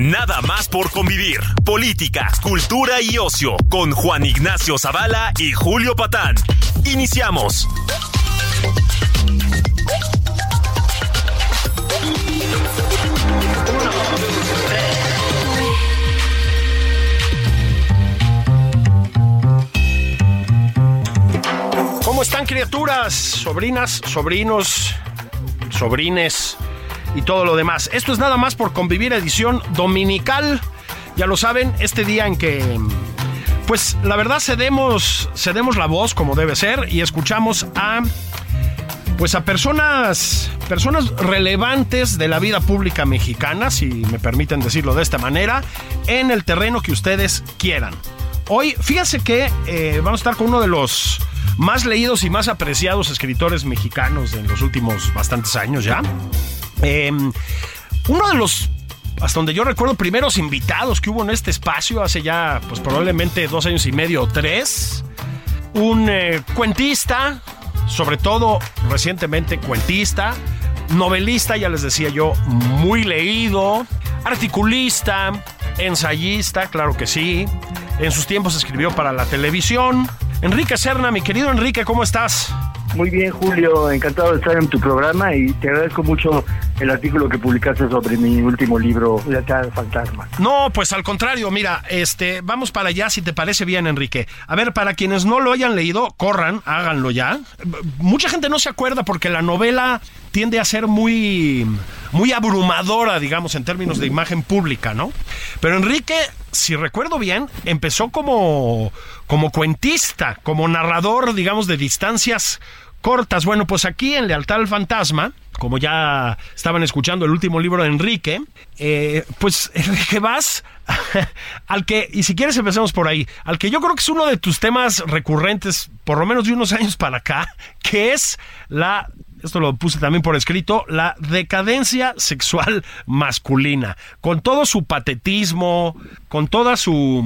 Nada más por convivir. Política, cultura y ocio con Juan Ignacio Zavala y Julio Patán. Iniciamos. ¿Cómo están criaturas, sobrinas, sobrinos, sobrines y todo lo demás? Esto es nada más por convivir edición dominical. Ya lo saben, este día en que pues la verdad cedemos cedemos la voz como debe ser y escuchamos a pues a personas personas relevantes de la vida pública mexicana, si me permiten decirlo de esta manera, en el terreno que ustedes quieran. Hoy, fíjense que eh, vamos a estar con uno de los más leídos y más apreciados escritores mexicanos en los últimos bastantes años ya. Eh, uno de los, hasta donde yo recuerdo, primeros invitados que hubo en este espacio hace ya, pues probablemente dos años y medio o tres. Un eh, cuentista, sobre todo recientemente cuentista, novelista, ya les decía yo, muy leído, articulista, ensayista, claro que sí. En sus tiempos escribió para la televisión. Enrique Serna, mi querido Enrique, ¿cómo estás? Muy bien, Julio, encantado de estar en tu programa y te agradezco mucho el artículo que publicaste sobre mi último libro, La del Fantasma. No, pues al contrario, mira, este, vamos para allá si te parece bien, Enrique. A ver, para quienes no lo hayan leído, corran, háganlo ya. Mucha gente no se acuerda porque la novela tiende a ser muy muy abrumadora, digamos, en términos de imagen pública, ¿no? Pero Enrique, si recuerdo bien, empezó como como cuentista, como narrador, digamos, de distancias cortas. Bueno, pues aquí en Lealtad al Fantasma, como ya estaban escuchando el último libro de Enrique, eh, pues Enrique vas al que, y si quieres empecemos por ahí, al que yo creo que es uno de tus temas recurrentes, por lo menos de unos años para acá, que es la esto lo puse también por escrito, la decadencia sexual masculina, con todo su patetismo, con toda su,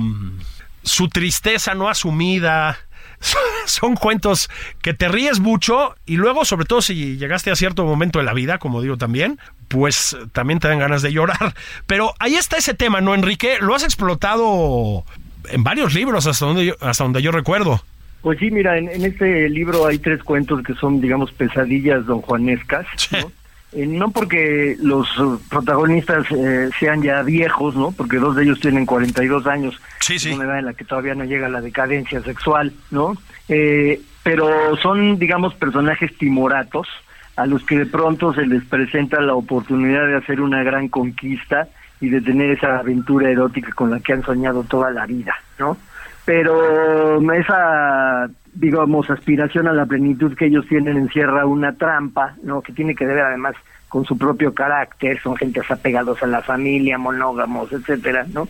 su tristeza no asumida. Son cuentos que te ríes mucho y luego, sobre todo si llegaste a cierto momento de la vida, como digo también, pues también te dan ganas de llorar. Pero ahí está ese tema, ¿no, Enrique? Lo has explotado en varios libros hasta donde yo, hasta donde yo recuerdo. Pues sí, mira, en, en, este libro hay tres cuentos que son, digamos, pesadillas don Juanescas, ¿no? Eh, no porque los protagonistas eh, sean ya viejos, ¿no? Porque dos de ellos tienen 42 años, sí, sí. una edad en la que todavía no llega la decadencia sexual, ¿no? Eh, pero son, digamos, personajes timoratos a los que de pronto se les presenta la oportunidad de hacer una gran conquista y de tener esa aventura erótica con la que han soñado toda la vida, ¿no? Pero esa digamos aspiración a la plenitud que ellos tienen encierra una trampa no que tiene que ver además con su propio carácter son gentes apegados a la familia monógamos etcétera no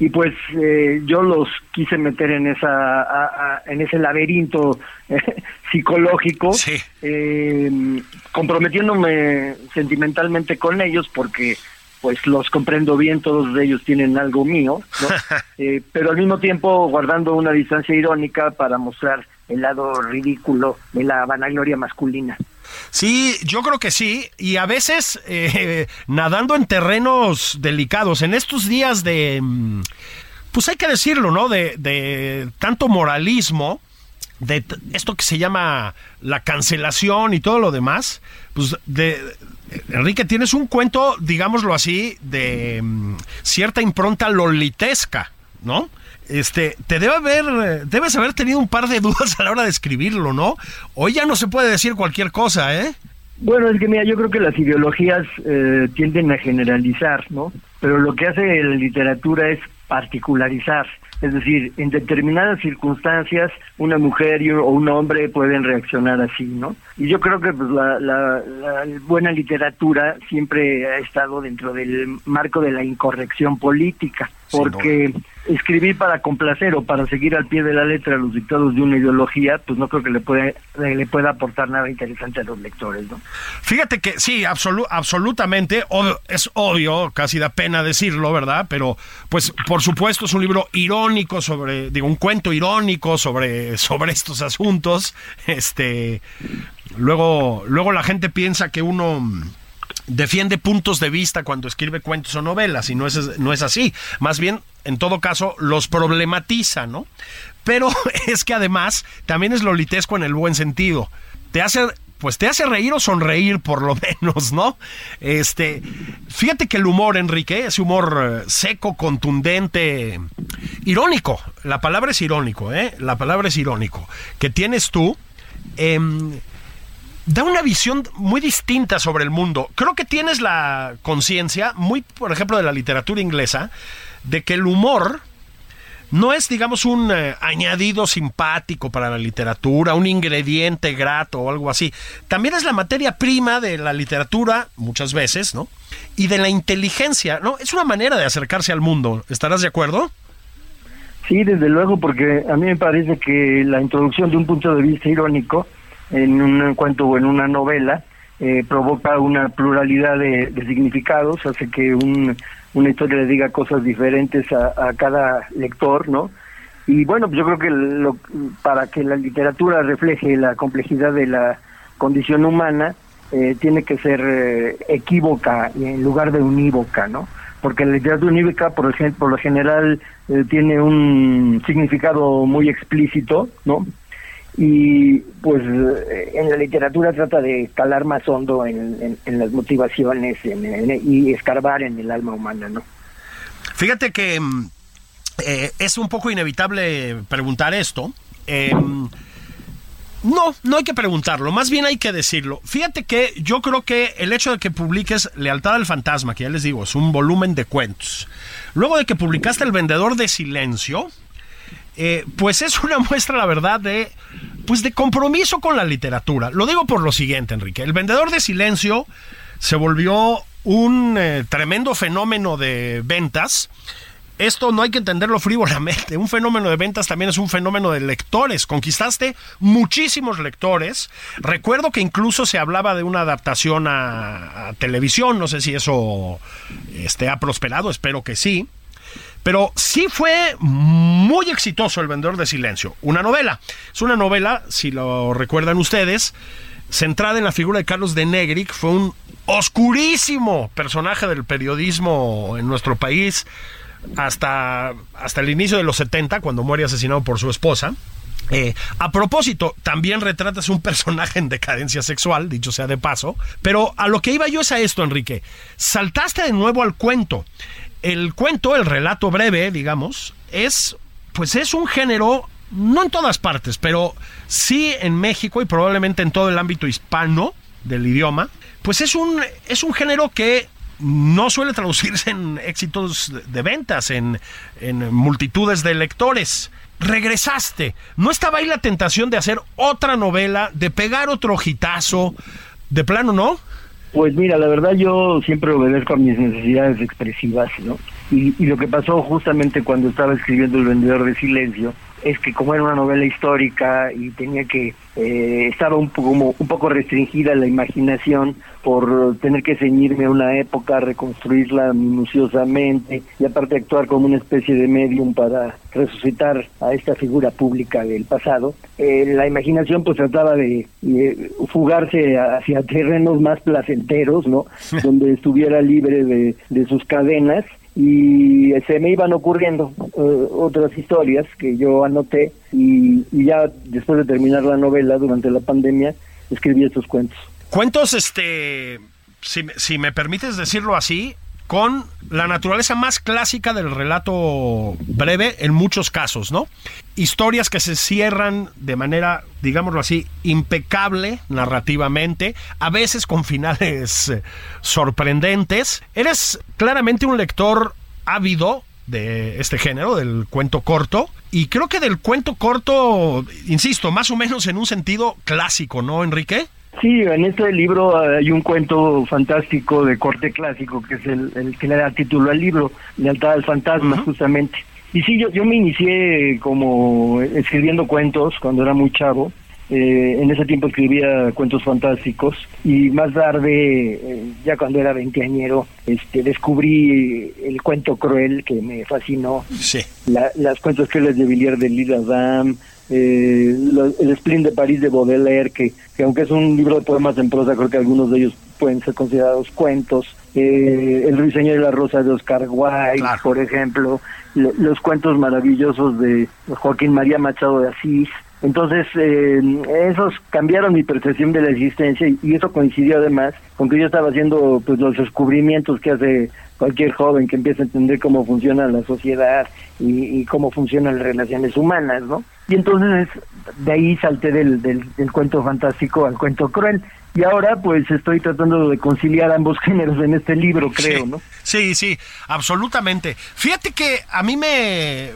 y pues eh, yo los quise meter en esa a, a, en ese laberinto eh, psicológico sí. eh, comprometiéndome sentimentalmente con ellos porque pues los comprendo bien, todos ellos tienen algo mío, ¿no? eh, pero al mismo tiempo guardando una distancia irónica para mostrar el lado ridículo de la vanagloria masculina. Sí, yo creo que sí, y a veces eh, nadando en terrenos delicados, en estos días de, pues hay que decirlo, ¿no? De, de tanto moralismo, de esto que se llama la cancelación y todo lo demás, pues de, Enrique, tienes un cuento, digámoslo así, de um, cierta impronta lolitesca, ¿no? Este, te debe haber, debes haber tenido un par de dudas a la hora de escribirlo, ¿no? Hoy ya no se puede decir cualquier cosa, ¿eh? Bueno, es que mira, yo creo que las ideologías eh, tienden a generalizar, ¿no? Pero lo que hace la literatura es particularizar. Es decir, en determinadas circunstancias una mujer o un hombre pueden reaccionar así, ¿no? Y yo creo que pues, la, la, buena literatura siempre ha estado dentro del marco de la incorrección política, porque escribir para complacer o para seguir al pie de la letra los dictados de una ideología, pues no creo que le puede le pueda aportar nada interesante a los lectores, ¿no? Fíjate que sí, absolutamente, es obvio, casi da pena decirlo, ¿verdad? Pero pues por supuesto es un libro irónico sobre, digo, un cuento irónico sobre sobre estos asuntos. Este luego luego la gente piensa que uno defiende puntos de vista cuando escribe cuentos o novelas y no es, no es así. Más bien, en todo caso, los problematiza, ¿no? Pero es que además también es lolitesco en el buen sentido. Te hace pues te hace reír o sonreír por lo menos, ¿no? Este, fíjate que el humor, Enrique, ese humor eh, seco, contundente, irónico, la palabra es irónico, ¿eh? La palabra es irónico, que tienes tú, eh, da una visión muy distinta sobre el mundo. Creo que tienes la conciencia, muy por ejemplo de la literatura inglesa, de que el humor no es, digamos, un eh, añadido simpático para la literatura, un ingrediente grato o algo así. También es la materia prima de la literatura, muchas veces, ¿no? Y de la inteligencia, ¿no? Es una manera de acercarse al mundo. ¿Estarás de acuerdo? Sí, desde luego, porque a mí me parece que la introducción de un punto de vista irónico en un cuento o en una novela, eh, provoca una pluralidad de, significados, hace que una historia le diga cosas diferentes a, cada lector, ¿no? Y bueno, yo creo que lo, para que la literatura refleje la complejidad de la condición humana, eh, tiene que ser eh, equívoca en lugar de unívoca, ¿no? Porque la literatura unívoca, por, por lo general, tiene un significado muy explícito, ¿no? Y pues eh, en la literatura trata de calar más hondo en, las motivaciones y escarbar en el alma humana, ¿no? Fíjate que mm, eh, es un poco inevitable preguntar esto. Em, no, no hay que preguntarlo, más bien hay que decirlo. Fíjate que yo creo que el hecho de que publiques Lealtad al Fantasma, que ya les digo, es un volumen de cuentos, luego de que publicaste El Vendedor de Silencio, eh, pues es una muestra, la verdad, de, pues de compromiso con la literatura. Lo digo por lo siguiente, Enrique. El vendedor de silencio se volvió un eh, tremendo fenómeno de ventas. Esto no hay que entenderlo frívolamente. Un fenómeno de ventas también es un fenómeno de lectores. Conquistaste muchísimos lectores. Recuerdo que incluso se hablaba de una adaptación a, televisión. No sé si eso este, ha prosperado, espero que sí. Pero sí fue muy exitoso El Vendedor de Silencio. Una novela. Es una novela, si lo recuerdan ustedes, centrada en la figura de Carlos de Negri, que fue un oscurísimo personaje del periodismo en nuestro país hasta, hasta el inicio de los 70, cuando muere asesinado por su esposa. Eh, a propósito, también retratas un personaje en decadencia sexual, dicho sea de paso, pero a lo que iba yo es a esto, Enrique. Saltaste de nuevo al cuento el cuento, el relato breve, digamos, es pues es un género no en todas partes, pero sí en México y probablemente en todo el ámbito hispano del idioma, pues es un es un género que no suele traducirse en éxitos de ventas, en, en multitudes de lectores. Regresaste. ¿No estaba ahí la tentación de hacer otra novela, de pegar otro hitazo? De plano, ¿no? Pues mira, la verdad yo siempre obedezco a mis necesidades expresivas, ¿no? Y, y lo que pasó justamente cuando estaba escribiendo El vendedor de silencio, es que como era una novela histórica y tenía que eh, estaba un poco como un poco restringida la imaginación por tener que ceñirme a una época, reconstruirla minuciosamente y aparte actuar como una especie de medium para resucitar a esta figura pública del pasado. Eh, la imaginación pues trataba de, fugarse hacia terrenos más placenteros, ¿no? Donde estuviera libre de, de sus cadenas y se me iban ocurriendo eh, otras historias que yo anoté y, ya después de terminar la novela durante la pandemia escribí estos cuentos. Cuentos, este, si, si me permites decirlo así, con la naturaleza más clásica del relato breve en muchos casos, ¿no? Historias que se cierran de manera, digámoslo así, impecable narrativamente, a veces con finales eh, sorprendentes. Eres claramente un lector ávido de este género, del cuento corto. Y creo que del cuento corto, insisto, más o menos en un sentido clásico, ¿no, Enrique? Sí, en este libro hay un cuento fantástico de corte clásico, que es el, que le da título al libro, Lealtad al Fantasma, justamente. Y sí, yo, yo me inicié como escribiendo cuentos cuando era muy chavo. Eh, en ese tiempo escribía cuentos fantásticos y más tarde, eh, ya cuando era veinteañero, este, descubrí el cuento cruel que me fascinó. Sí. las cuentos crueles de Villiers de Lille Adam, eh, el Spleen de París de Baudelaire, que, que aunque es un libro de poemas en prosa, creo que algunos de ellos pueden ser considerados cuentos. Eh, el Ruiseñor de la Rosa de Oscar Wilde, por ejemplo, los cuentos maravillosos de Joaquín María Machado de Asís. Entonces, eh, esos cambiaron mi percepción de la existencia y, eso coincidió además con que yo estaba haciendo pues los descubrimientos que hace cualquier joven que empieza a entender cómo funciona la sociedad y, cómo funcionan las relaciones humanas, ¿no? Y entonces de ahí salté del, del, cuento fantástico al cuento cruel. Y ahora pues estoy tratando de conciliar ambos géneros en este libro, creo, ¿no? Sí, sí, absolutamente. Fíjate que a mí me...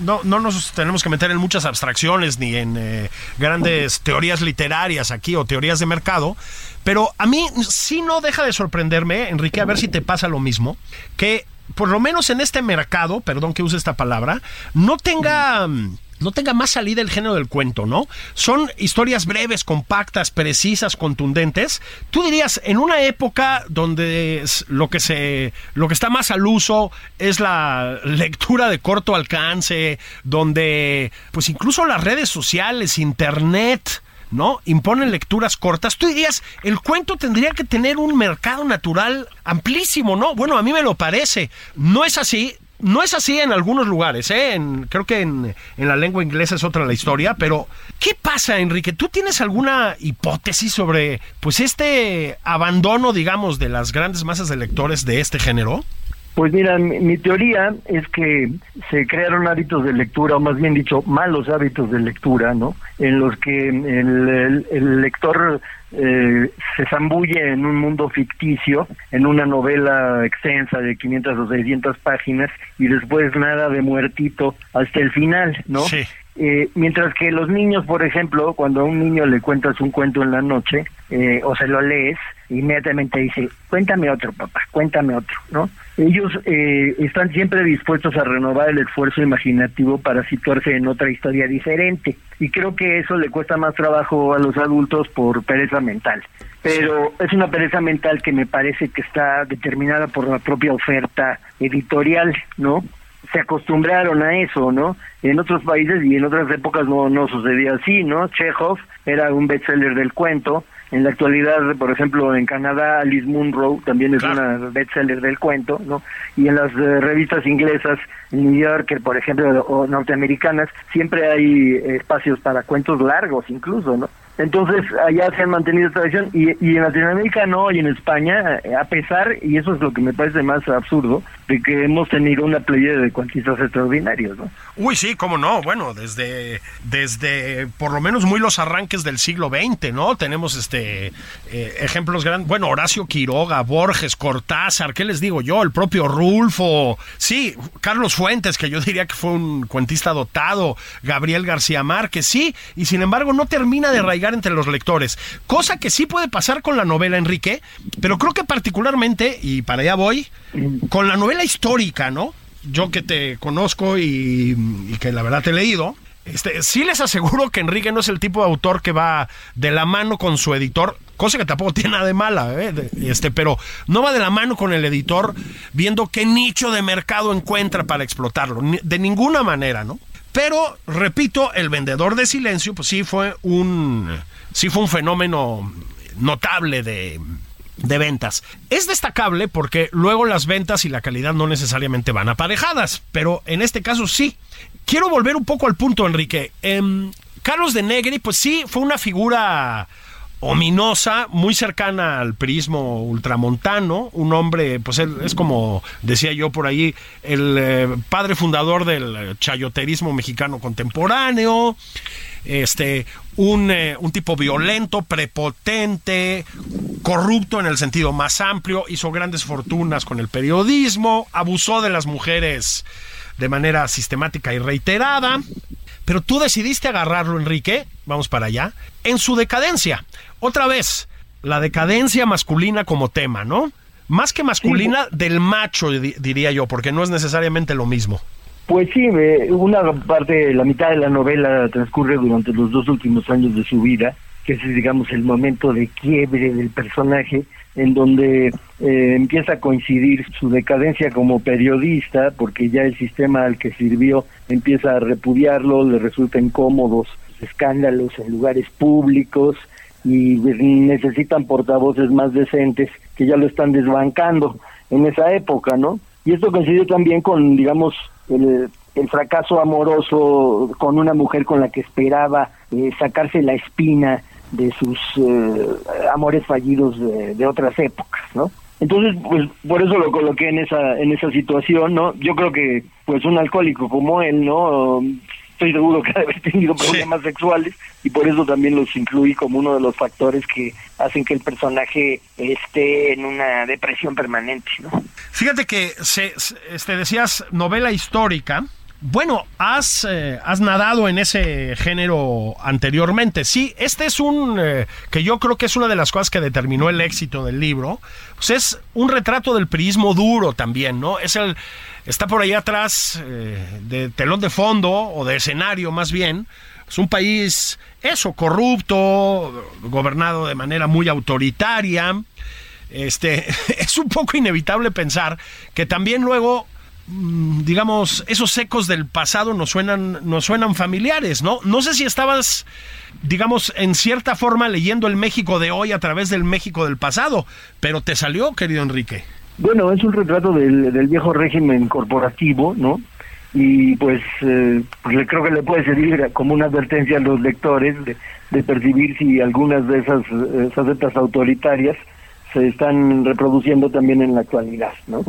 no, no, nos tenemos que meter en muchas abstracciones ni en eh, grandes teorías literarias aquí o teorías de mercado, pero a mí sí no deja de sorprenderme, Enrique, a ver si te pasa lo mismo, que por lo menos en este mercado, perdón que use esta palabra, no tenga no tenga más salida el género del cuento, ¿no? Son historias breves, compactas, precisas, contundentes. Tú dirías, en una época donde lo que se lo que está más al uso es la lectura de corto alcance, donde pues incluso las redes sociales, internet, ¿no? Imponen lecturas cortas. Tú dirías, el cuento tendría que tener un mercado natural amplísimo, ¿no? Bueno, a mí me lo parece. No es así. No es así en algunos lugares, ¿eh? En, creo que en, en, la lengua inglesa es otra la historia, pero ¿qué pasa, Enrique? ¿Tú tienes alguna hipótesis sobre, pues, este abandono, digamos, de las grandes masas de lectores de este género? Pues mira, mi, teoría es que se crearon hábitos de lectura, o más bien dicho, malos hábitos de lectura, ¿no? En los que el, lector eh, se zambulle en un mundo ficticio, en una novela extensa de 500 o 600 páginas, y después nada de muertito hasta el final, ¿no? Sí. Eh, mientras que los niños, por ejemplo, cuando a un niño le cuentas un cuento en la noche eh, o se lo lees, inmediatamente dice, cuéntame otro, papá, cuéntame otro, ¿no? Ellos eh, están siempre dispuestos a renovar el esfuerzo imaginativo para situarse en otra historia diferente. Y creo que eso le cuesta más trabajo a los adultos por pereza mental. Pero es una pereza mental que me parece que está determinada por la propia oferta editorial, ¿no? se acostumbraron a eso, ¿no? En otros países y en otras épocas no, no sucedía así, ¿no? Chekhov era un bestseller del cuento. En la actualidad, por ejemplo, en Canadá, Alice Munro también es una bestseller del cuento, ¿no? Y en las eh, revistas inglesas, New Yorker, por ejemplo, o norteamericanas, siempre hay espacios para cuentos largos incluso, ¿no? Entonces, allá se han mantenido esta tradición y, y en Latinoamérica no, y en España, a pesar, y eso es lo que me parece más absurdo, de que hemos tenido una playa de cuantistas extraordinarios, ¿no? Uy, sí, cómo no, bueno, desde, desde por lo menos muy los arranques del siglo XX, ¿no? Tenemos este eh, ejemplos grandes, bueno, Horacio Quiroga, Borges, Cortázar, ¿qué les digo yo? El propio Rulfo, sí, Carlos Fuentes, que yo diría que fue un cuentista dotado, Gabriel García Márquez, sí, y sin embargo no termina de arraigar entre los lectores. Cosa que sí puede pasar con la novela, Enrique, pero creo que particularmente, y para allá voy, con la novela histórica, ¿no? Yo que te conozco y, que la verdad te he leído, este, sí les aseguro que Enrique no es el tipo de autor que va de la mano con su editor, cosa que tampoco tiene nada de mala, ¿eh? este, pero no va de la mano con el editor viendo qué nicho de mercado encuentra para explotarlo, de ninguna manera, ¿no? Pero, repito, el vendedor de silencio, pues sí fue un, sí fue un fenómeno notable de, de ventas. Es destacable porque luego las ventas y la calidad no necesariamente van aparejadas, pero en este caso sí. Quiero volver un poco al punto, Enrique. Em, Carlos de Negri, pues sí, fue una figura ominosa, muy cercana al prismo ultramontano, un hombre, pues él es como decía yo por ahí, el eh, padre fundador del chayoterismo mexicano contemporáneo, este, un, eh, un, tipo violento, prepotente, corrupto en el sentido más amplio, hizo grandes fortunas con el periodismo, abusó de las mujeres de manera sistemática y reiterada, pero tú decidiste agarrarlo, Enrique, vamos para allá, en su decadencia. Otra vez, la decadencia masculina como tema, ¿no? Más que masculina, del macho, diría yo, porque no es necesariamente lo mismo. Pues sí, una parte, la mitad de la novela transcurre durante los dos últimos años de su vida, que es, digamos, el momento de quiebre del personaje, en donde eh, empieza a coincidir su decadencia como periodista, porque ya el sistema al que sirvió empieza a repudiarlo, le resulta incómodos escándalos en lugares públicos y necesitan portavoces más decentes que ya lo están desbancando en esa época, ¿no? Y esto coincide también con, digamos, el, fracaso amoroso con una mujer con la que esperaba eh, sacarse la espina de sus eh, amores fallidos de, otras épocas, ¿no? Entonces, pues por eso lo coloqué en esa en esa situación, ¿no? Yo creo que pues un alcohólico como él, ¿no? Estoy seguro que ha haber tenido problemas sexuales y por eso también los incluí como uno de los factores que hacen que el personaje esté en una depresión permanente, ¿no? Fíjate que se, este decías novela histórica, bueno, has, eh, has nadado en ese género anteriormente. Sí, este es un, eh, que yo creo que es una de las cosas que determinó el éxito del libro. Pues es un retrato del prismo duro también, ¿no? Es el, está por ahí atrás eh, de telón de fondo o de escenario más bien. Es un país, eso, corrupto, gobernado de manera muy autoritaria. Este, es un poco inevitable pensar que también luego digamos, esos ecos del pasado nos suenan, nos suenan familiares, ¿no? No sé si estabas, digamos, en cierta forma leyendo el México de hoy a través del México del pasado, pero te salió, querido Enrique. Bueno, es un retrato del, viejo régimen corporativo, ¿no? Y pues, eh, pues creo que le puede servir como una advertencia a los lectores de, de percibir si algunas de esas, esas autoritarias se están reproduciendo también en la actualidad, ¿no?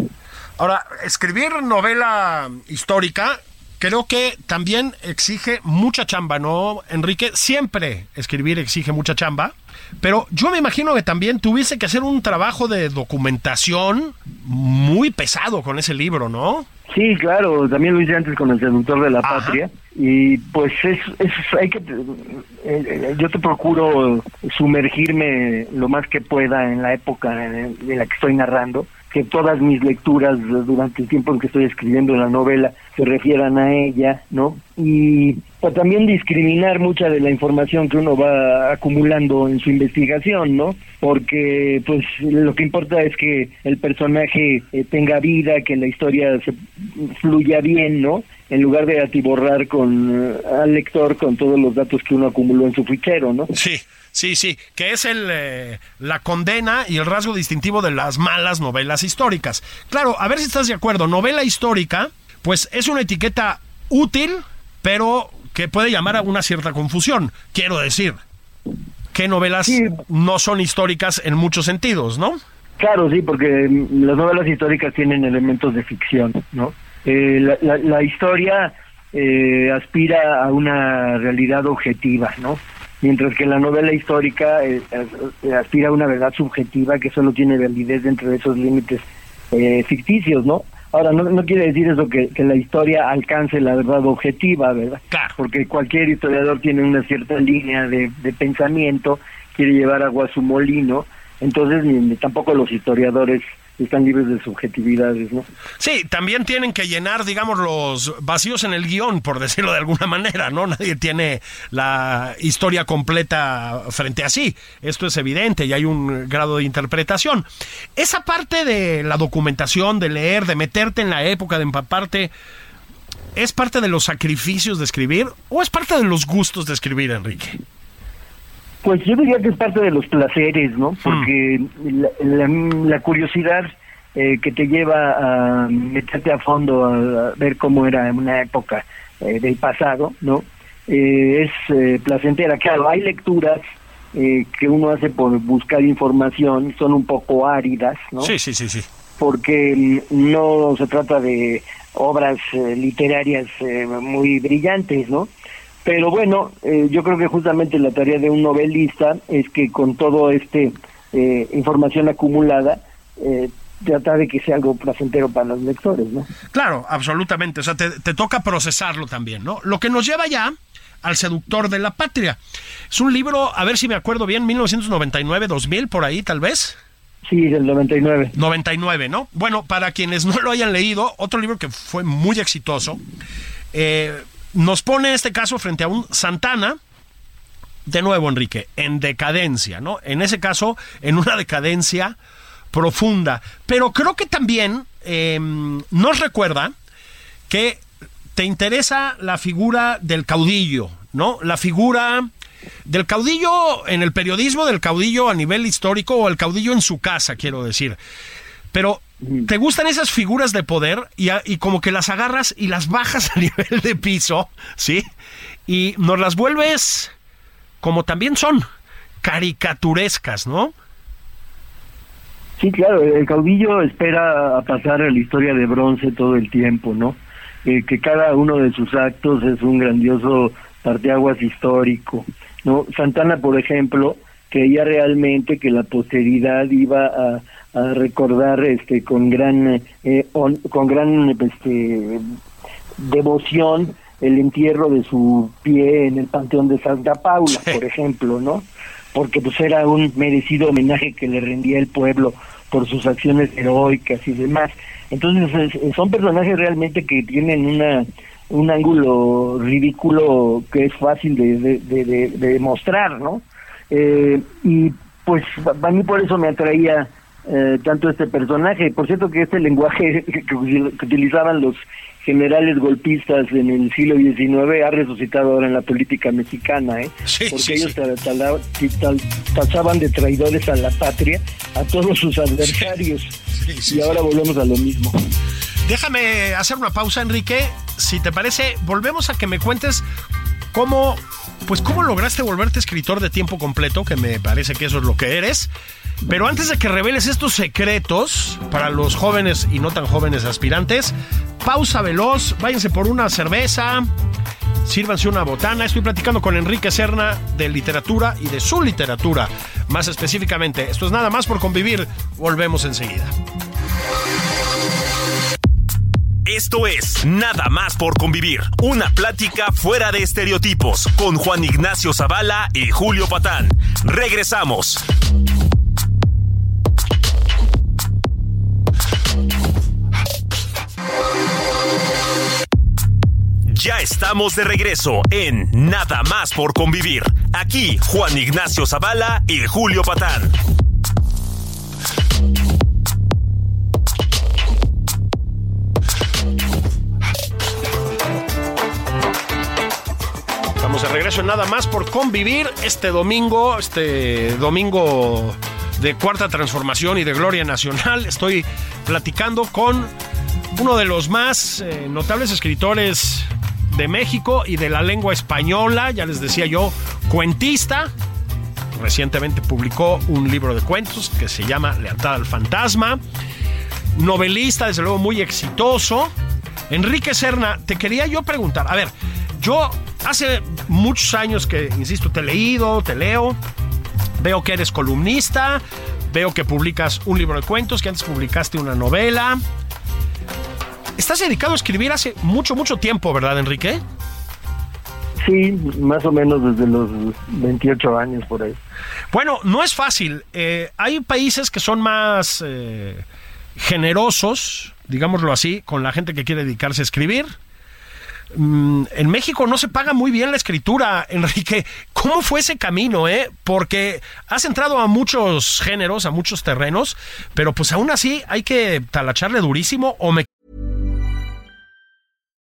Ahora, escribir novela histórica creo que también exige mucha chamba, ¿no, Enrique? Siempre escribir exige mucha chamba, pero yo me imagino que también tuviese que hacer un trabajo de documentación muy pesado con ese libro, ¿no? Sí, claro, también lo hice antes con El Seductor de la Patria y pues es, es hay que eh, yo te procuro sumergirme lo más que pueda en la época de la que estoy narrando que todas mis lecturas durante el tiempo en que estoy escribiendo la novela se refieran a ella, ¿no? Y también discriminar mucha de la información que uno va acumulando en su investigación, ¿no? Porque pues lo que importa es que el personaje eh, tenga vida, que la historia se fluya bien, ¿no? En lugar de atiborrar con eh, al lector con todos los datos que uno acumuló en su fichero, ¿no? Sí. Sí, sí, que es el, eh, la condena y el rasgo distintivo de las malas novelas históricas. Claro, a ver si estás de acuerdo, novela histórica, pues es una etiqueta útil, pero que puede llamar a una cierta confusión. Quiero decir, que novelas no son históricas en muchos sentidos, ¿no? Claro, sí, porque las novelas históricas tienen elementos de ficción, ¿no? Eh, la, historia eh, aspira a una realidad objetiva, ¿no? mientras que la novela histórica eh, eh, aspira a una verdad subjetiva que solo tiene validez dentro de esos límites eh, ficticios, ¿no? Ahora, no, no quiere decir eso que, que, la historia alcance la verdad objetiva, ¿verdad? Claro. Porque cualquier historiador tiene una cierta línea de, de pensamiento, quiere llevar agua a su molino, entonces ni, tampoco los historiadores están libres de subjetividades, ¿no? Sí, también tienen que llenar, digamos, los vacíos en el guion, por decirlo de alguna manera, ¿no? Nadie tiene la historia completa frente a sí. Esto es evidente y hay un grado de interpretación. Esa parte de la documentación, de leer, de meterte en la época, de empaparte, ¿es parte de los sacrificios de escribir o es parte de los gustos de escribir, Enrique? Pues yo diría que es parte de los placeres, ¿no? Hmm. Porque la, curiosidad eh, que te lleva a meterte a fondo a, ver cómo era en una época eh, del pasado, ¿no? Eh, es placentera. Claro, hay lecturas eh, que uno hace por buscar información son un poco áridas, ¿no? Sí, sí, sí, sí. Porque mm, no se trata de obras eh, literarias eh, muy brillantes, ¿no? Pero bueno, yo creo que justamente la tarea de un novelista es que con todo este información acumulada tratar de que sea algo placentero para los lectores, ¿no? Claro, absolutamente. O sea, te, te toca procesarlo también, ¿no? Lo que nos lleva ya al seductor de la patria. Es un libro, a ver si me acuerdo bien, 1999, 2000, por ahí tal vez. Sí, del 99. 99, ¿no? Bueno, para quienes no lo hayan leído, otro libro que fue muy exitoso, eh, nos pone en este caso frente a un Santana, de nuevo, Enrique, en decadencia, ¿no? En ese caso, en una decadencia profunda. Pero creo que también eh, nos recuerda que te interesa la figura del caudillo, ¿no? La figura del caudillo en el periodismo, del caudillo a nivel histórico o el caudillo en su casa, quiero decir. Pero ¿te gustan esas figuras de poder y, y, como que las agarras y las bajas a nivel de piso, ¿sí? Y nos las vuelves como también son, caricaturescas, ¿no? Sí, claro, el caudillo espera a pasar a la historia de bronce todo el tiempo, ¿no? Eh, que cada uno de sus actos es un grandioso parteaguas histórico. ¿no? Santana, por ejemplo, creía realmente que la posteridad iba a, recordar este con gran eh, con gran este devoción el entierro de su pie en el panteón de Santa Paula, por ejemplo, ¿no? Porque pues era un merecido homenaje que le rendía el pueblo por sus acciones heroicas y demás. Entonces son personajes realmente que tienen una un ángulo ridículo que es fácil de, de, demostrar, ¿no? Eh, y pues a mí por eso me atraía eh, tanto este personaje. Por cierto que este lenguaje que utilizaban los generales golpistas en el siglo XIX ha resucitado ahora en la política mexicana, ¿eh? porque ellos tachaban de traidores a la patria a todos sus adversarios y ahora volvemos a lo mismo. Déjame hacer una pausa, Enrique. Si te parece, volvemos a que me cuentes cómo, pues cómo lograste volverte escritor de tiempo completo, que me parece que eso es lo que eres. Pero antes de que reveles estos secretos para los jóvenes y no tan jóvenes aspirantes, pausa veloz, váyanse por una cerveza, sírvanse una botana. Estoy platicando con Enrique Serna de literatura y de su literatura. Más específicamente, esto es nada más por convivir. Volvemos enseguida. Esto es Nada más por convivir, una plática fuera de estereotipos con Juan Ignacio Zavala y Julio Patán. Regresamos. Ya estamos de regreso en Nada más por convivir. Aquí Juan Ignacio Zavala y Julio Patán. Estamos de regreso en Nada más por convivir este domingo, este domingo de cuarta transformación y de gloria nacional. Estoy platicando con uno de los más eh, notables escritores de México y de la lengua española, ya les decía yo, cuentista. Recientemente publicó un libro de cuentos que se llama Lealtad al Fantasma. Novelista, desde luego, muy exitoso. Enrique Serna, te quería yo preguntar, a ver, yo hace muchos años que, insisto, te he leído, te leo, veo que eres columnista, veo que publicas un libro de cuentos, que antes publicaste una novela, Estás dedicado a escribir hace mucho, mucho tiempo, ¿verdad, Enrique? Sí, más o menos desde los 28 años por ahí. Bueno, no es fácil. Eh, hay países que son más eh, generosos, digámoslo así, con la gente que quiere dedicarse a escribir. Mm, en México no se paga muy bien la escritura, Enrique. ¿Cómo fue ese camino, eh? Porque has entrado a muchos géneros, a muchos terrenos, pero pues aún así hay que talacharle durísimo o me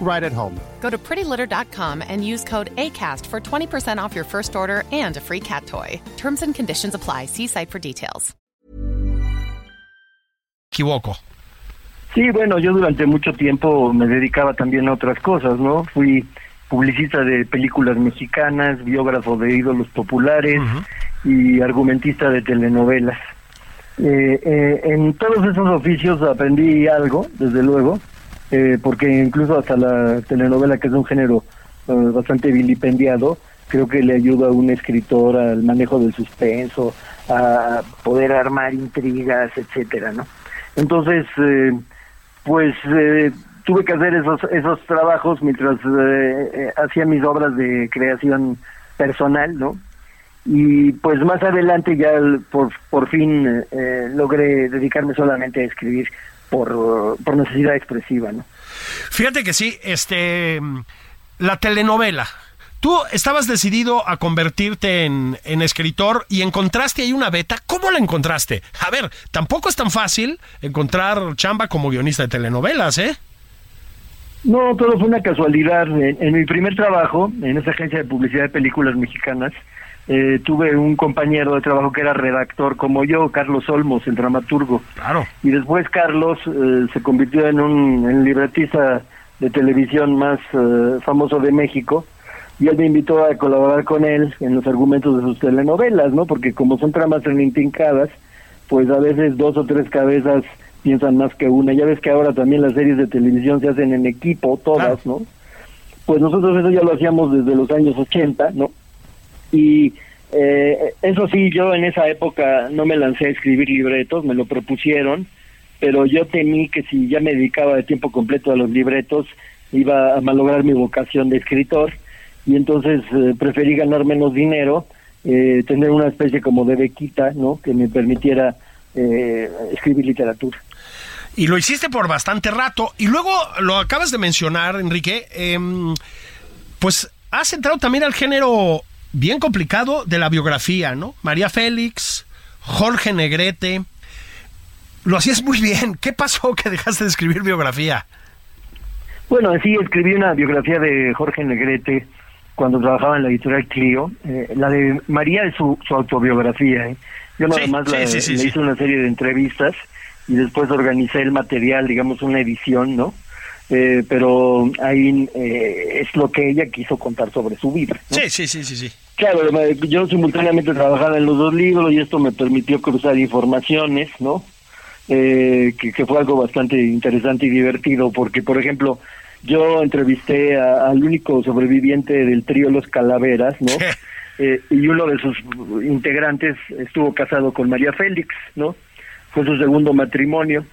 right at home. Go to prettylitter.com and use code ACAST for 20% off your first order and a free cat toy. Terms and conditions apply. See site for details. Equivoco. Sí, bueno, yo durante mucho tiempo me dedicaba también a otras cosas, ¿no? Fui publicista de películas mexicanas, biógrafo de ídolos populares y argumentista de telenovelas. Eh, eh, en todos esos oficios aprendí algo, desde luego, eh, porque incluso hasta la telenovela, que es un género eh, bastante vilipendiado, creo que le ayuda a un escritor al manejo del suspenso, a poder armar intrigas, etcétera, ¿no? Entonces, eh, pues eh, tuve que hacer esos esos trabajos mientras eh, hacía mis obras de creación personal, ¿no? Y pues más adelante ya por, por fin eh, logré dedicarme solamente a escribir por, por necesidad expresiva, ¿no? Fíjate que sí, este, la telenovela. Tú estabas decidido a convertirte en, en escritor y encontraste ahí una beta. ¿Cómo la encontraste? A ver, tampoco es tan fácil encontrar chamba como guionista de telenovelas, ¿eh? No, todo fue una casualidad. En, en mi primer trabajo, en esa agencia de publicidad de películas mexicanas, eh, tuve un compañero de trabajo que era redactor como yo, Carlos Olmos, el dramaturgo. Claro. Y después Carlos eh, se convirtió en un en libretista de televisión más eh, famoso de México. Y él me invitó a colaborar con él en los argumentos de sus telenovelas, ¿no? Porque como son tramas tan intrincadas, pues a veces dos o tres cabezas piensan más que una. Ya ves que ahora también las series de televisión se hacen en equipo, todas, Claro. ¿no? Pues nosotros eso ya lo hacíamos desde los años 80, ¿no? Y eh, eso sí, yo en esa época no me lancé a escribir libretos, me lo propusieron, pero yo temí que si ya me dedicaba de tiempo completo a los libretos, iba a malograr mi vocación de escritor, y entonces eh, preferí ganar menos dinero, eh, tener una especie como de bequita, ¿no? Que me permitiera eh, escribir literatura. Y lo hiciste por bastante rato. Y luego lo acabas de mencionar, Enrique. em, pues has entrado también al género bien complicado de la biografía, ¿no? María Félix, Jorge Negrete. Lo hacías muy bien. ¿Qué pasó que dejaste de escribir biografía? Bueno, sí, escribí una biografía de Jorge Negrete cuando trabajaba en la editorial Clio. Eh, la de María es su, su autobiografía. ¿eh? Yo nada Sí, más sí, la- sí, le hice una serie de entrevistas y después organicé el material, digamos, una edición, ¿no? Eh, pero ahí eh, es lo que ella quiso contar sobre su vida. ¿no? Sí, sí, sí, sí, sí. Claro, yo simultáneamente trabajaba en los dos libros y esto me permitió cruzar informaciones, ¿no? Eh, que, que fue algo bastante interesante y divertido, porque, por ejemplo, yo entrevisté a- al único sobreviviente del trío Los Calaveras, ¿no? Eh, y uno de sus integrantes estuvo casado con María Félix, ¿no? Fue su segundo matrimonio.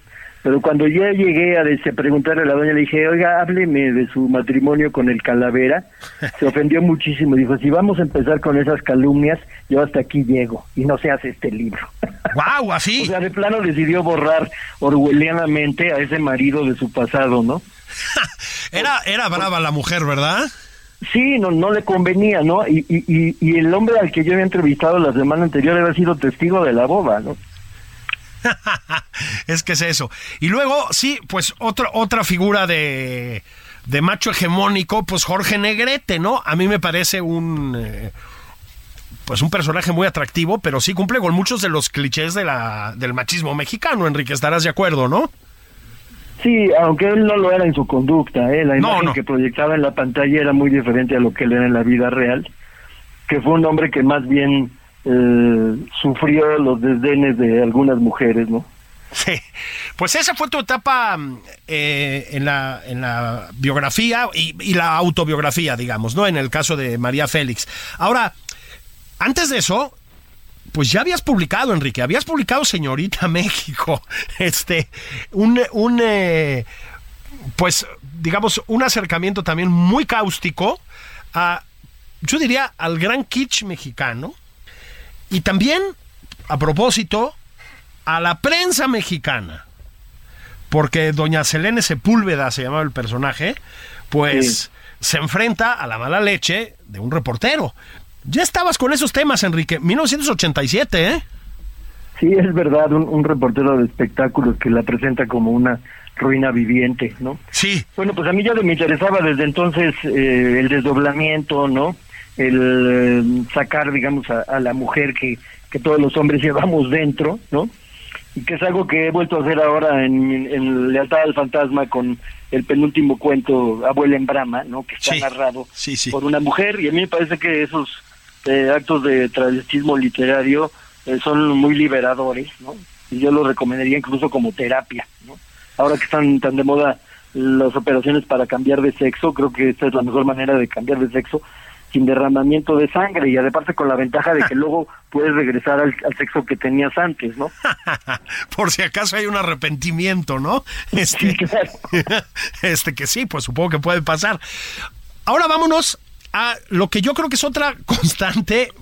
Pero cuando yo llegué a, preguntarle a la doña, le dije, oiga, hábleme de su matrimonio con el Calavera. Se ofendió muchísimo. Dijo, si vamos a empezar con esas calumnias, yo hasta aquí llego y no se hace este libro. ¡Wow! o Así. sea, de plano decidió borrar orwellianamente a ese marido de su pasado, ¿no? Era, era brava la mujer, ¿verdad? Sí, no, no le convenía, ¿no? Y, y, y, el hombre al que yo había entrevistado la semana anterior había sido testigo de la boda, ¿no? es que es eso. Y luego, sí, pues otra, otra figura de, de macho hegemónico, pues Jorge Negrete, ¿no? A mí me parece un... eh, pues un personaje muy atractivo, pero sí cumple con muchos de los clichés de la, del machismo mexicano, Enrique, estarás de acuerdo, ¿no? Sí, aunque él no lo era en su conducta, ¿eh? la No, imagen no. que proyectaba en la pantalla era muy diferente a lo que él era en la vida real, que fue un hombre que más bien eh, sufrió los desdenes de algunas mujeres, ¿no? Sí, pues esa fue tu etapa mm, eh, en, la, en la biografía y, la autobiografía, digamos, ¿no? En el caso de María Félix. Ahora, antes de eso, pues ya habías publicado, Enrique, habías publicado Señorita México, este, un, un eh, pues, digamos, un acercamiento también muy cáustico a, yo diría, al gran kitsch mexicano. Y también, a propósito, a la prensa mexicana, porque doña Selene Sepúlveda se llamaba el personaje, pues se enfrenta a la mala leche de un reportero. Ya estabas con esos temas, Enrique, 1987, ¿eh? Sí, es verdad, un, un reportero de espectáculos que la presenta como una ruina viviente, ¿no? Sí. Bueno, pues a mí ya me interesaba desde entonces eh, el desdoblamiento, ¿no? El eh, sacar, digamos, a, a, la mujer que, que todos los hombres llevamos dentro, ¿no? Y que es algo que he vuelto a hacer ahora en, en Lealtad al Fantasma con el penúltimo cuento Abuela en Brama, ¿no? Que está Sí, narrado sí, sí. por una mujer y a mí me parece que esos eh, actos de travestismo literario eh, son muy liberadores, ¿no? Y yo lo recomendaría incluso como terapia, ¿no? Ahora que están tan de moda las operaciones para cambiar de sexo, creo que esta es la mejor manera de cambiar de sexo sin derramamiento de sangre y aparte con la ventaja de que luego puedes regresar al, al sexo que tenías antes, ¿no? Por si acaso hay un arrepentimiento, ¿no? Este, Sí, claro. este que sí, pues supongo que puede pasar. Ahora vámonos a lo que yo creo que es otra constante,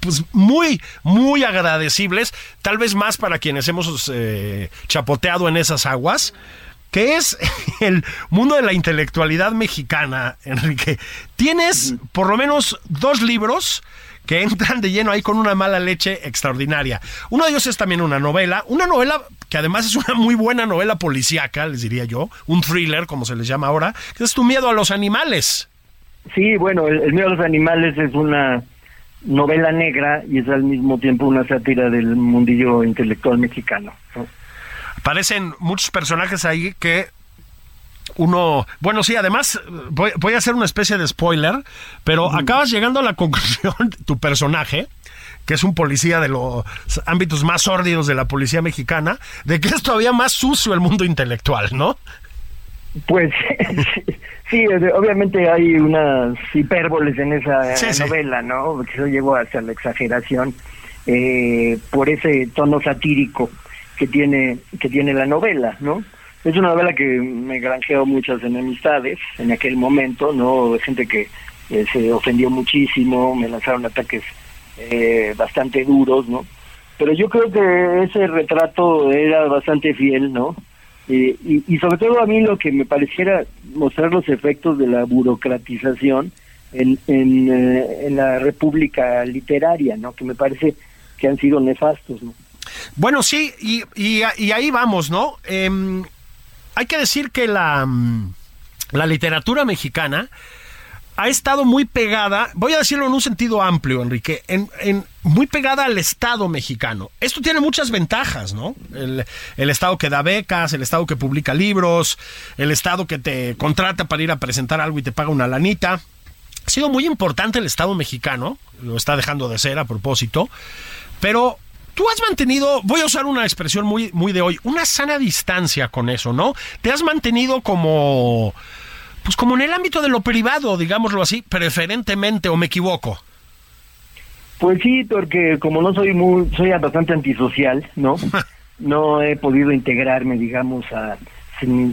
pues muy, muy agradecibles, tal vez más para quienes hemos eh, chapoteado en esas aguas, que es el mundo de la intelectualidad mexicana, Enrique. Tienes por lo menos dos libros que entran de lleno ahí con una mala leche extraordinaria. Uno de ellos es también una novela, una novela que además es una muy buena novela policíaca, les diría yo, un thriller, como se les llama ahora, que es Tu miedo a los animales. Sí, bueno, el, el miedo a los animales es una novela negra y es al mismo tiempo una sátira del mundillo intelectual mexicano. ¿no? Aparecen muchos personajes ahí que uno, bueno, sí, además voy, voy a hacer una especie de spoiler, pero acabas llegando a la conclusión, tu personaje, que es un policía de los ámbitos más sórdidos de la policía mexicana, de que es todavía más sucio el mundo intelectual, ¿no? Pues sí, obviamente hay unas hipérboles en esa Sí, novela, ¿no? Que eso llevó hacia la exageración eh, por ese tono satírico que tiene que tiene la novela, ¿no? Es una novela que me granjeó muchas enemistades en aquel momento, ¿no? Gente que eh, se ofendió muchísimo, me lanzaron ataques eh, bastante duros, ¿no? Pero yo creo que ese retrato era bastante fiel, ¿no? Eh, y, y sobre todo a mí lo que me pareciera mostrar los efectos de la burocratización en, en, eh, en la república literaria, ¿no? Que me parece que han sido nefastos, ¿no? Bueno, sí, y, y- ahí vamos, ¿no? Em, hay que decir que la, mm, la literatura mexicana ha estado muy pegada, voy a decirlo en un sentido amplio, Enrique, en, en- muy pegada al Estado mexicano. Esto tiene muchas ventajas, ¿no? El, el Estado que da becas, el Estado que publica libros, el Estado que te contrata para ir a presentar algo y te paga una lanita. Ha sido muy importante el Estado mexicano, lo está dejando de ser a propósito, pero tú has mantenido, voy a usar una expresión muy, muy de hoy, una sana distancia con eso, ¿no? Te has mantenido como, pues como en el ámbito de lo privado, digámoslo así, preferentemente, o me equivoco. Pues sí, porque como no soy muy, soy bastante antisocial, ¿no? No he podido integrarme, digamos, a,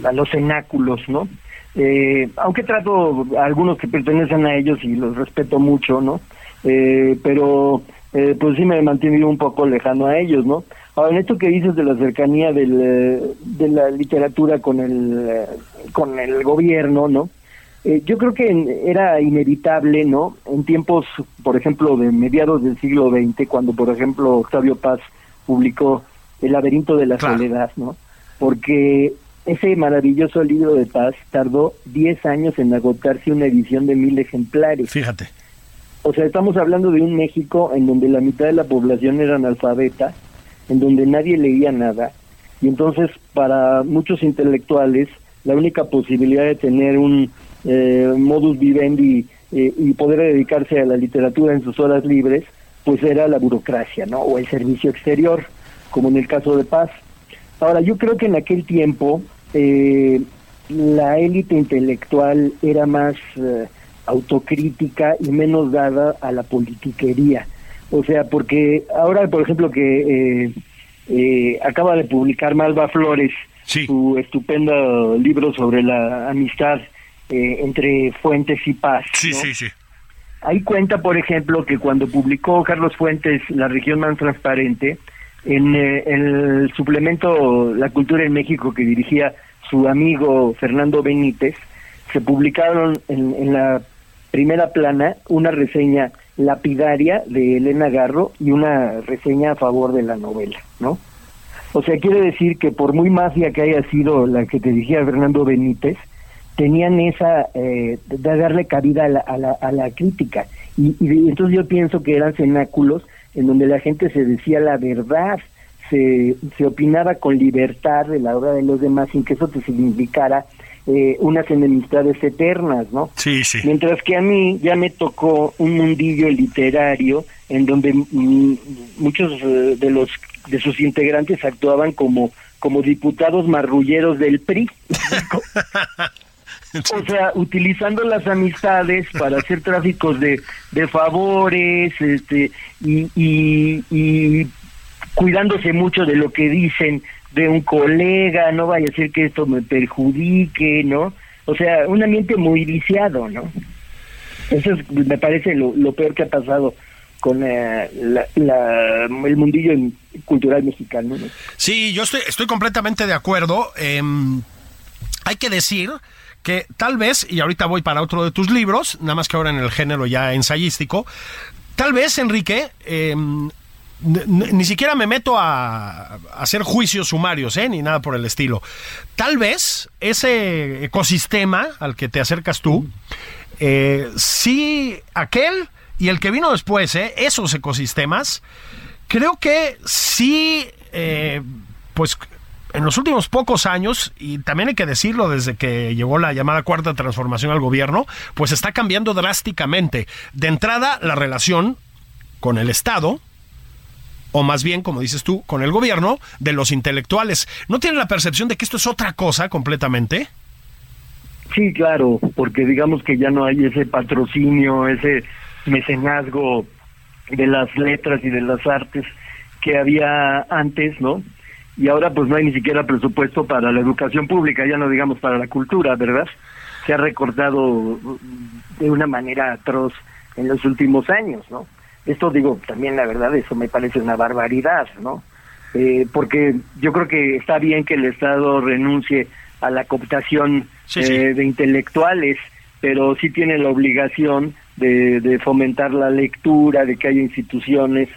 a los cenáculos, ¿no? Eh, aunque trato a algunos que pertenecen a ellos y los respeto mucho, ¿no? Eh, pero eh, pues sí me he mantenido un poco lejano a ellos, ¿no? Ahora, en esto que dices de la cercanía del, eh, de la literatura con el, eh, con el gobierno, ¿no? Eh, yo creo que era inevitable, ¿no? En tiempos, por ejemplo, de mediados del siglo XX, cuando, por ejemplo, Octavio Paz publicó El laberinto de la Claro. soledad, ¿no? Porque ese maravilloso libro de Paz tardó 10 años en agotarse una edición de mil ejemplares. Fíjate. O sea, estamos hablando de un México en donde la mitad de la población era analfabeta, en donde nadie leía nada, y entonces para muchos intelectuales la única posibilidad de tener un eh, modus vivendi eh, y poder dedicarse a la literatura en sus horas libres, pues era la burocracia, ¿no? O el servicio exterior, como en el caso de Paz. Ahora, yo creo que en aquel tiempo eh, la élite intelectual era más eh, autocrítica y menos dada a la politiquería. O sea, porque ahora, por ejemplo, que eh, eh, acaba de publicar Malva Flores Sí. su estupendo libro sobre la amistad eh, entre Fuentes y Paz. ¿no? sí. Ahí cuenta, por ejemplo, que cuando publicó Carlos Fuentes La región más transparente, en eh, el suplemento La Cultura en México que dirigía su amigo Fernando Benítez, se publicaron en, la primera plana una reseña lapidaria de Elena Garro y una reseña a favor de la novela, ¿no? O sea, quiere decir que por muy mafia que haya sido la que te dirigía Fernando Benítez, tenían esa eh, de darle cabida a la, a la, crítica. Y, y, entonces yo pienso que eran cenáculos en donde la gente se decía la verdad, se, se opinaba con libertad de la obra de los demás sin que eso te significara eh, unas enemistades eternas, ¿no? Sí, sí. Mientras que a mí ya me tocó un mundillo literario en donde muchos eh, de los de sus integrantes actuaban como como diputados marrulleros del PRI. O sea, utilizando las amistades para hacer tráficos de, de favores, este, y, y, cuidándose mucho de lo que dicen de un colega, no vaya a ser que esto me perjudique, ¿no? O sea, un ambiente muy viciado, ¿no? Eso es, me parece lo, peor que ha pasado con eh, el mundillo cultural mexicano. ¿no? Sí, yo estoy, estoy completamente de acuerdo. Em, hay que decir que tal vez, y ahorita voy para otro de tus libros, nada más que ahora en el género ya ensayístico, tal vez, Enrique, em, ni siquiera me meto a, hacer juicios sumarios, ¿eh? ni nada por el estilo. Tal vez ese ecosistema al que te acercas tú, eh, sí, aquel y el que vino después, ¿eh? esos ecosistemas, creo que sí, eh, pues en los últimos pocos años, y también hay que decirlo desde que llegó la llamada cuarta transformación al gobierno, pues está cambiando drásticamente. De entrada, la relación con el Estado, o más bien, como dices tú, con el gobierno, de los intelectuales. ¿No tienen la percepción de que esto es otra cosa completamente? Sí, claro, porque digamos que ya no hay ese patrocinio, ese mecenazgo de las letras y de las artes que había antes, ¿no? y ahora pues no hay ni siquiera presupuesto para la educación pública, ya no digamos para la cultura, ¿verdad? Se ha recortado de una manera atroz en los últimos años, ¿no? Esto digo, también la verdad, eso me parece una barbaridad, ¿no? Eh, porque yo creo que está bien que el Estado renuncie a la cooptación eh, de intelectuales, pero sí tiene la obligación de, de fomentar la lectura, de que haya instituciones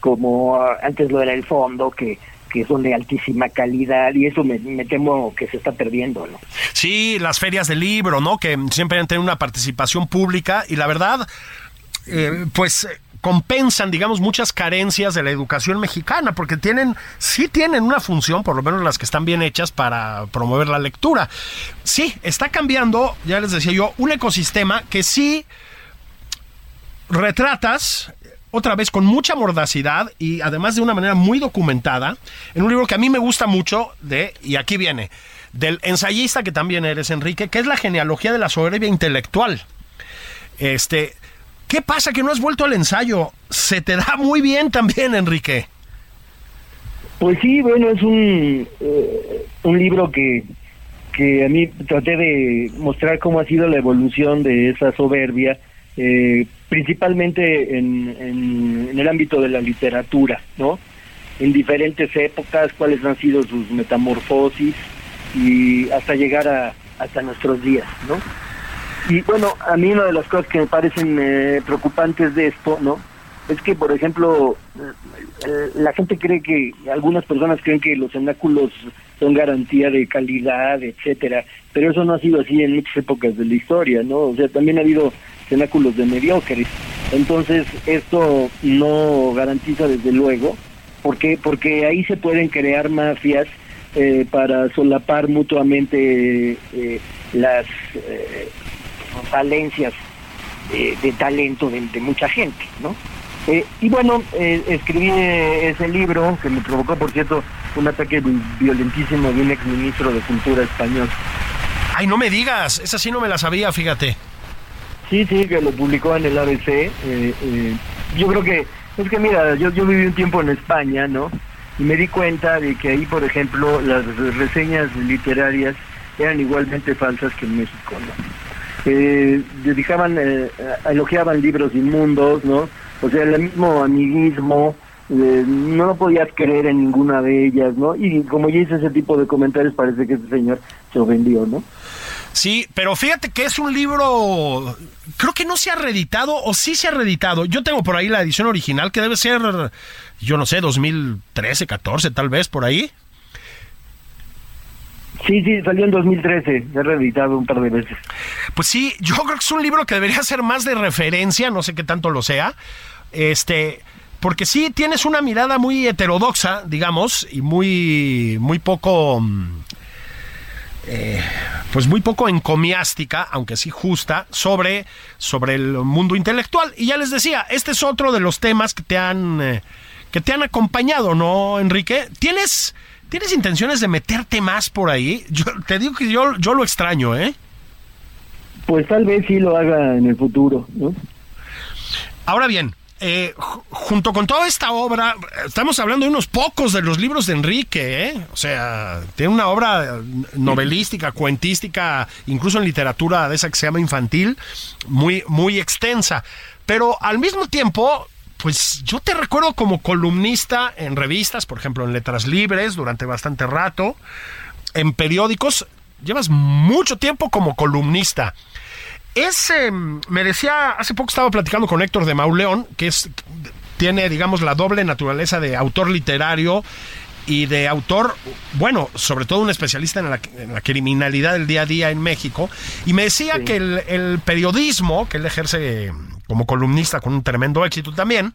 como ah, antes lo era el fondo, que que son de altísima calidad y eso me, temo que se está perdiendo, ¿no? Sí, las ferias del libro, ¿no? Que siempre han tenido una participación pública y la verdad, eh, pues compensan, digamos, muchas carencias de la educación mexicana, porque tienen, sí tienen una función, por lo menos las que están bien hechas para promover la lectura. Sí, está cambiando, ya les decía yo, un ecosistema que sí retratas otra vez con mucha mordacidad y además de una manera muy documentada, en un libro que a mí me gusta mucho de, y aquí viene, del ensayista que también eres, Enrique, que es la genealogía de la soberbia intelectual. Este, ¿qué pasa que no has vuelto al ensayo? Se te da muy bien también, Enrique. Pues sí, bueno, es un, eh, un libro que, que a mí traté de mostrar cómo ha sido la evolución de esa soberbia eh, principalmente en, en, el ámbito de la literatura, ¿no? En diferentes épocas, cuáles han sido sus metamorfosis y hasta llegar a hasta nuestros días, ¿no? Y bueno, a mí una de las cosas que me parecen eh, preocupantes de esto, ¿no? Es que, por ejemplo, eh, la gente cree que, algunas personas creen que los cenáculos son garantía de calidad, etcétera, pero eso no ha sido así en muchas épocas de la historia, ¿no? O sea, también ha habido cenáculos de mediocres. Entonces, esto no garantiza desde luego, porque porque ahí se pueden crear mafias eh, para solapar mutuamente eh, las eh, falencias de talento de, mucha gente, ¿no? y bueno, escribí ese libro que me provocó, por cierto, un ataque violentísimo de un exministro de Cultura español. Ay, no me digas, esa sí no me la sabía, fíjate. Sí, sí, que lo publicó en el ABC. Eh, eh, yo creo que, es que mira, yo, yo viví un tiempo en España, ¿no? Y me di cuenta de que ahí, por ejemplo, las reseñas literarias eran igualmente falsas que en México, ¿no? Eh, dedicaban, elogiaban libros inmundos, ¿no? O sea, el mismo amiguismo eh, no podías creer en ninguna de ellas, ¿no? Y como ya hice ese tipo de comentarios, parece que ese señor se ofendió, ¿no? Sí, pero fíjate que es un libro, creo que no se ha reeditado o sí se ha reeditado. Yo tengo por ahí la edición original que debe ser, yo no sé, 2013, 14 tal vez, por ahí. Sí, sí, salió en 2013, se ha reeditado un par de veces. Pues sí, yo creo que es un libro que debería ser más de referencia, no sé qué tanto lo sea. Este, porque sí tienes una mirada muy heterodoxa, digamos, y muy, muy poco, mm, eh, pues muy poco encomiástica, aunque sí justa, sobre, sobre el mundo intelectual. Y ya les decía, este es otro de los temas que te han, eh, que te han acompañado, ¿no, Enrique? ¿Tienes, tienes intenciones de meterte más por ahí? Yo te digo que yo, yo lo extraño, ¿eh? Pues tal vez sí lo haga en el futuro, ¿no? Ahora bien, eh, junto con toda esta obra, estamos hablando de unos pocos de los libros de Enrique, ¿eh? O sea, tiene una obra novelística, cuentística, incluso en literatura de esa que se llama infantil, muy, muy extensa. Pero al mismo tiempo, pues yo te recuerdo como columnista en revistas, por ejemplo, en Letras Libres durante bastante rato, en periódicos, llevas mucho tiempo como columnista. Es, em, me decía, hace poco estaba platicando con Héctor de Mauleón, que es, tiene, digamos, la doble naturaleza de autor literario y de autor, bueno, sobre todo un especialista en la, criminalidad del día a día en México, y me decía que el, el, periodismo, que él ejerce como columnista con un tremendo éxito también,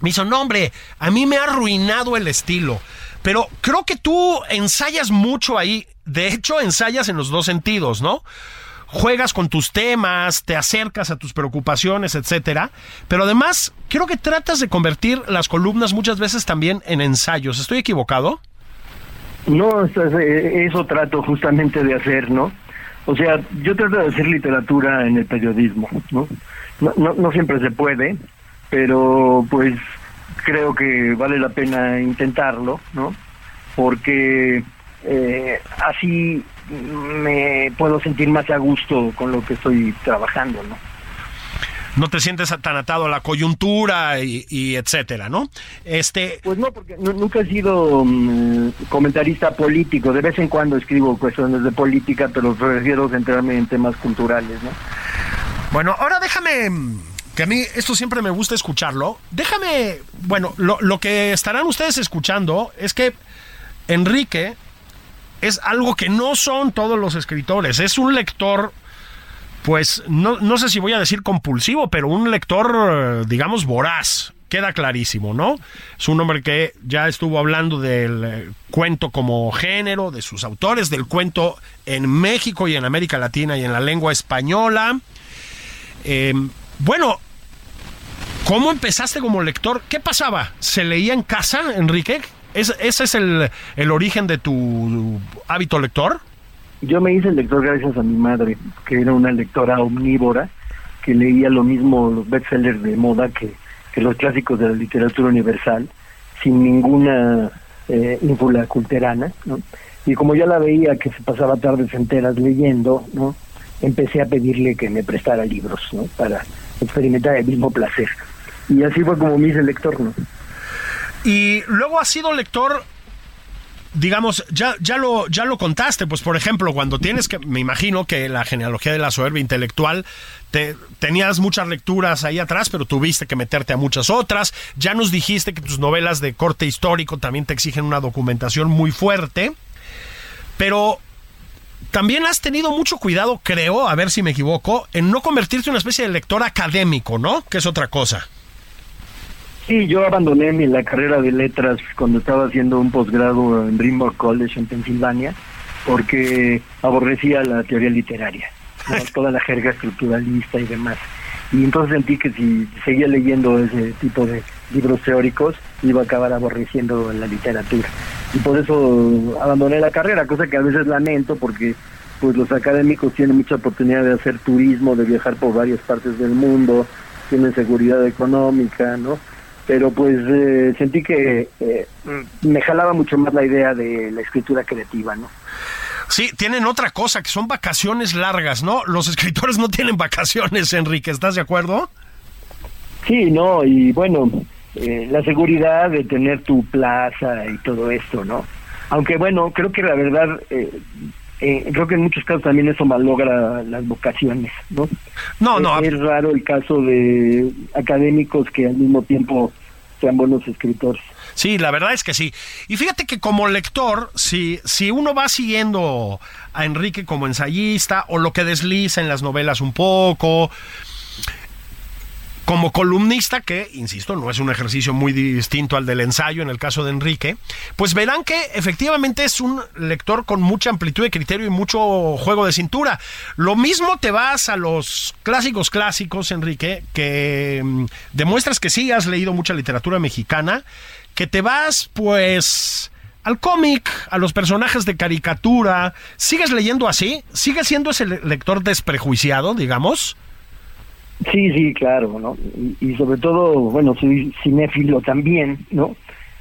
me hizo, no hombre, a mí me ha arruinado el estilo, pero creo que tú ensayas mucho ahí, de hecho ensayas en los dos sentidos, ¿no? juegas con tus temas, te acercas a tus preocupaciones, etcétera, pero además creo que tratas de convertir las columnas muchas veces también en ensayos. ¿Estoy equivocado? No, eso trato justamente de hacer, ¿no? O sea, yo trato de hacer literatura en el periodismo, ¿no? No, no, no siempre se puede, pero pues creo que vale la pena intentarlo, ¿no? Porque eh, así me puedo sentir más a gusto con lo que estoy trabajando, ¿no? No te sientes tan atado a la coyuntura y, etcétera, ¿no? Este, pues no, porque nunca he sido mm, comentarista político. De vez en cuando escribo cuestiones de política, pero prefiero centrarme en temas culturales, ¿no? Bueno, ahora déjame que a mí esto siempre me gusta escucharlo. Déjame, bueno, lo, lo que estarán ustedes escuchando es que Enrique es algo que no son todos los escritores. Es un lector, pues no, no sé si voy a decir compulsivo, pero un lector, digamos, voraz. Queda clarísimo, ¿no? Es un hombre que ya estuvo hablando del eh, cuento como género, de sus autores, del cuento en México y en América Latina y en la lengua española. Eh, bueno, ¿cómo empezaste como lector? ¿Qué pasaba? ¿Se leía en casa, Enrique? ¿Ese es el, el origen de tu hábito lector? Yo me hice lector gracias a mi madre, que era una lectora omnívora, que leía lo mismo los bestsellers de moda que, los clásicos de la literatura universal, sin ninguna eh, ínfula culterana. Y como ya la veía que se pasaba tardes enteras leyendo, ¿no? Empecé a pedirle que me prestara libros, ¿no? Para experimentar el mismo placer. Y así fue como me hice lector, ¿no? Y luego has sido lector digamos, ya, ya, lo, ya lo contaste, pues por ejemplo, cuando tienes que, me imagino que la genealogía de la soberbia intelectual, te, tenías muchas lecturas ahí atrás, pero tuviste que meterte a muchas otras. Ya nos dijiste que tus novelas de corte histórico también te exigen una documentación muy fuerte, pero también has tenido mucho cuidado, creo, a ver si me equivoco, en no convertirte en una especie de lector académico, ¿no? Que es otra cosa. Sí, yo abandoné mi, la carrera de letras cuando estaba haciendo un posgrado en Brynmore College en Pensilvania porque aborrecía la teoría literaria, toda la jerga estructuralista y demás. Y entonces sentí que si seguía leyendo ese tipo de libros teóricos iba a acabar aborreciendo la literatura. Y por eso abandoné la carrera, cosa que a veces lamento porque pues los académicos tienen mucha oportunidad de hacer turismo, de viajar por varias partes del mundo, tienen seguridad económica, ¿no? Pero pues eh, sentí que eh, me jalaba mucho más la idea de la escritura creativa, ¿no? Sí, tienen otra cosa, que son vacaciones largas, ¿no? Los escritores no tienen vacaciones, Enrique, ¿estás de acuerdo? Sí, no, y bueno, eh, la seguridad de tener tu plaza y todo esto, ¿no? Aunque bueno, creo que la verdad, eh, creo que en muchos casos también eso malogra las vocaciones, ¿no? No, no. Es, es raro el caso de académicos que al mismo tiempo sean buenos escritores. Sí, la verdad es que sí. Y fíjate que como lector, si, si uno va siguiendo a Enrique como ensayista o lo que desliza en las novelas un poco, como columnista, que, insisto, no es un ejercicio muy distinto al del ensayo en el caso de Enrique, pues verán que efectivamente es un lector con mucha amplitud de criterio y mucho juego de cintura. Lo mismo te vas a los clásicos clásicos, Enrique, que mm, demuestras que sí has leído mucha literatura mexicana, que te vas pues al cómic, a los personajes de caricatura, ¿sigues leyendo así? ¿Sigues siendo ese lector desprejuiciado, digamos? Sí, sí, claro, ¿no? Y, y sobre todo, bueno, soy cinéfilo también, ¿no?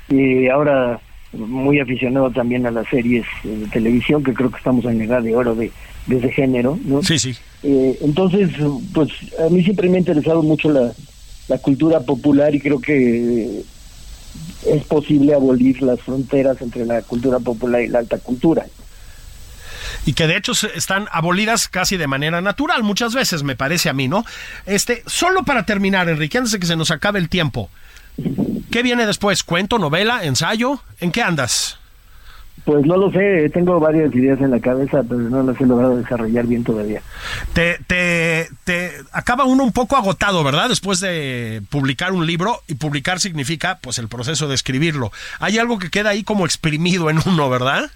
Y ahora muy aficionado también a las series de televisión, que creo que estamos en la edad de oro de, de ese género, ¿no? Sí, sí. Eh, entonces, pues a mí siempre me ha interesado mucho la, la cultura popular y creo que es posible abolir las fronteras entre la cultura popular y la alta cultura. Y que de hecho están abolidas casi de manera natural muchas veces, me parece a mí, ¿no? Este, solo para terminar, Enrique, antes de que se nos acabe el tiempo. ¿Qué viene después? ¿Cuento, novela, ensayo? ¿En qué andas? Pues no lo sé, tengo varias ideas en la cabeza, pero no las he logrado desarrollar bien todavía. Te, te, te acaba uno un poco agotado, ¿verdad? Después de publicar un libro, y publicar significa, pues, el proceso de escribirlo. Hay algo que queda ahí como exprimido en uno, ¿verdad?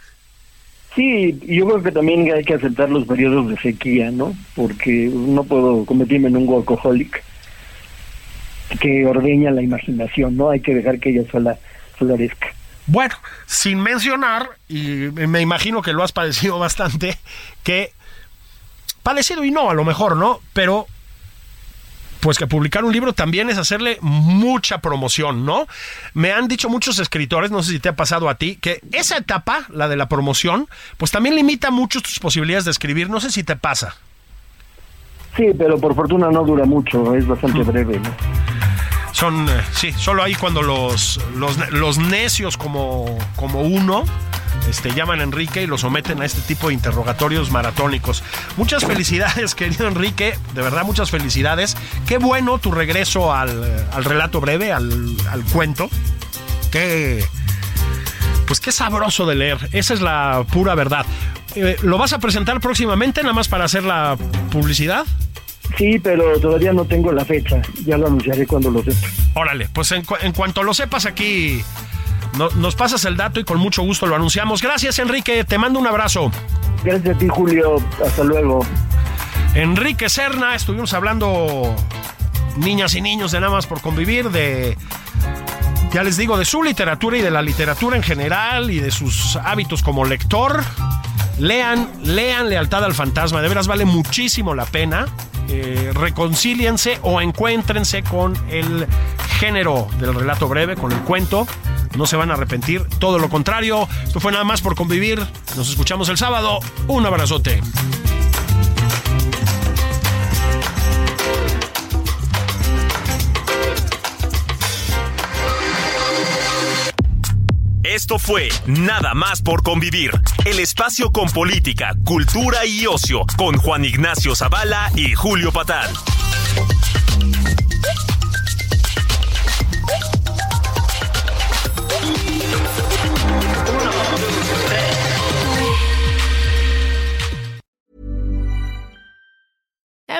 Sí, yo creo que también hay que aceptar los periodos de sequía, ¿no? Porque no puedo convertirme en un workaholic que ordeña la imaginación, ¿no? Hay que dejar que ella sola florezca. Bueno, sin mencionar, y me imagino que lo has padecido bastante, que padecido y no, a lo mejor, ¿no? Pero pues que publicar un libro también es hacerle mucha promoción, ¿no? Me han dicho muchos escritores, no sé si te ha pasado a ti, que esa etapa, la de la promoción, pues también limita mucho tus posibilidades de escribir, no sé si te pasa. Sí, pero por fortuna no dura mucho, es bastante breve, ¿no? Son, eh, sí, solo ahí cuando los, los, los necios como, como uno este, llaman a Enrique y lo someten a este tipo de interrogatorios maratónicos. Muchas felicidades, querido Enrique, de verdad muchas felicidades. Qué bueno tu regreso al, al relato breve, al, al cuento. Qué, pues qué sabroso de leer, esa es la pura verdad. Eh, ¿Lo vas a presentar próximamente, nada más para hacer la publicidad? Sí, pero todavía no tengo la fecha, ya lo anunciaré cuando lo sepa. Órale, pues en, cu- en cuanto lo sepas aquí, no- nos pasas el dato y con mucho gusto lo anunciamos. Gracias, Enrique. Te mando un abrazo. Gracias a ti, Julio, hasta luego. Enrique Serna, estuvimos hablando niñas y niños de nada más por convivir, de, ya les digo, de su literatura y de la literatura en general y de sus hábitos como lector. Lean, lean Lealtad al Fantasma, de veras vale muchísimo la pena. Eh, reconcíliense o encuéntrense con el género del relato breve, con el cuento. No se van a arrepentir, todo lo contrario. Esto fue nada más por convivir. Nos escuchamos el sábado. Un abrazote. Esto fue Nada más por convivir, el espacio con política, cultura y ocio, con Juan Ignacio Zavala y Julio Patán.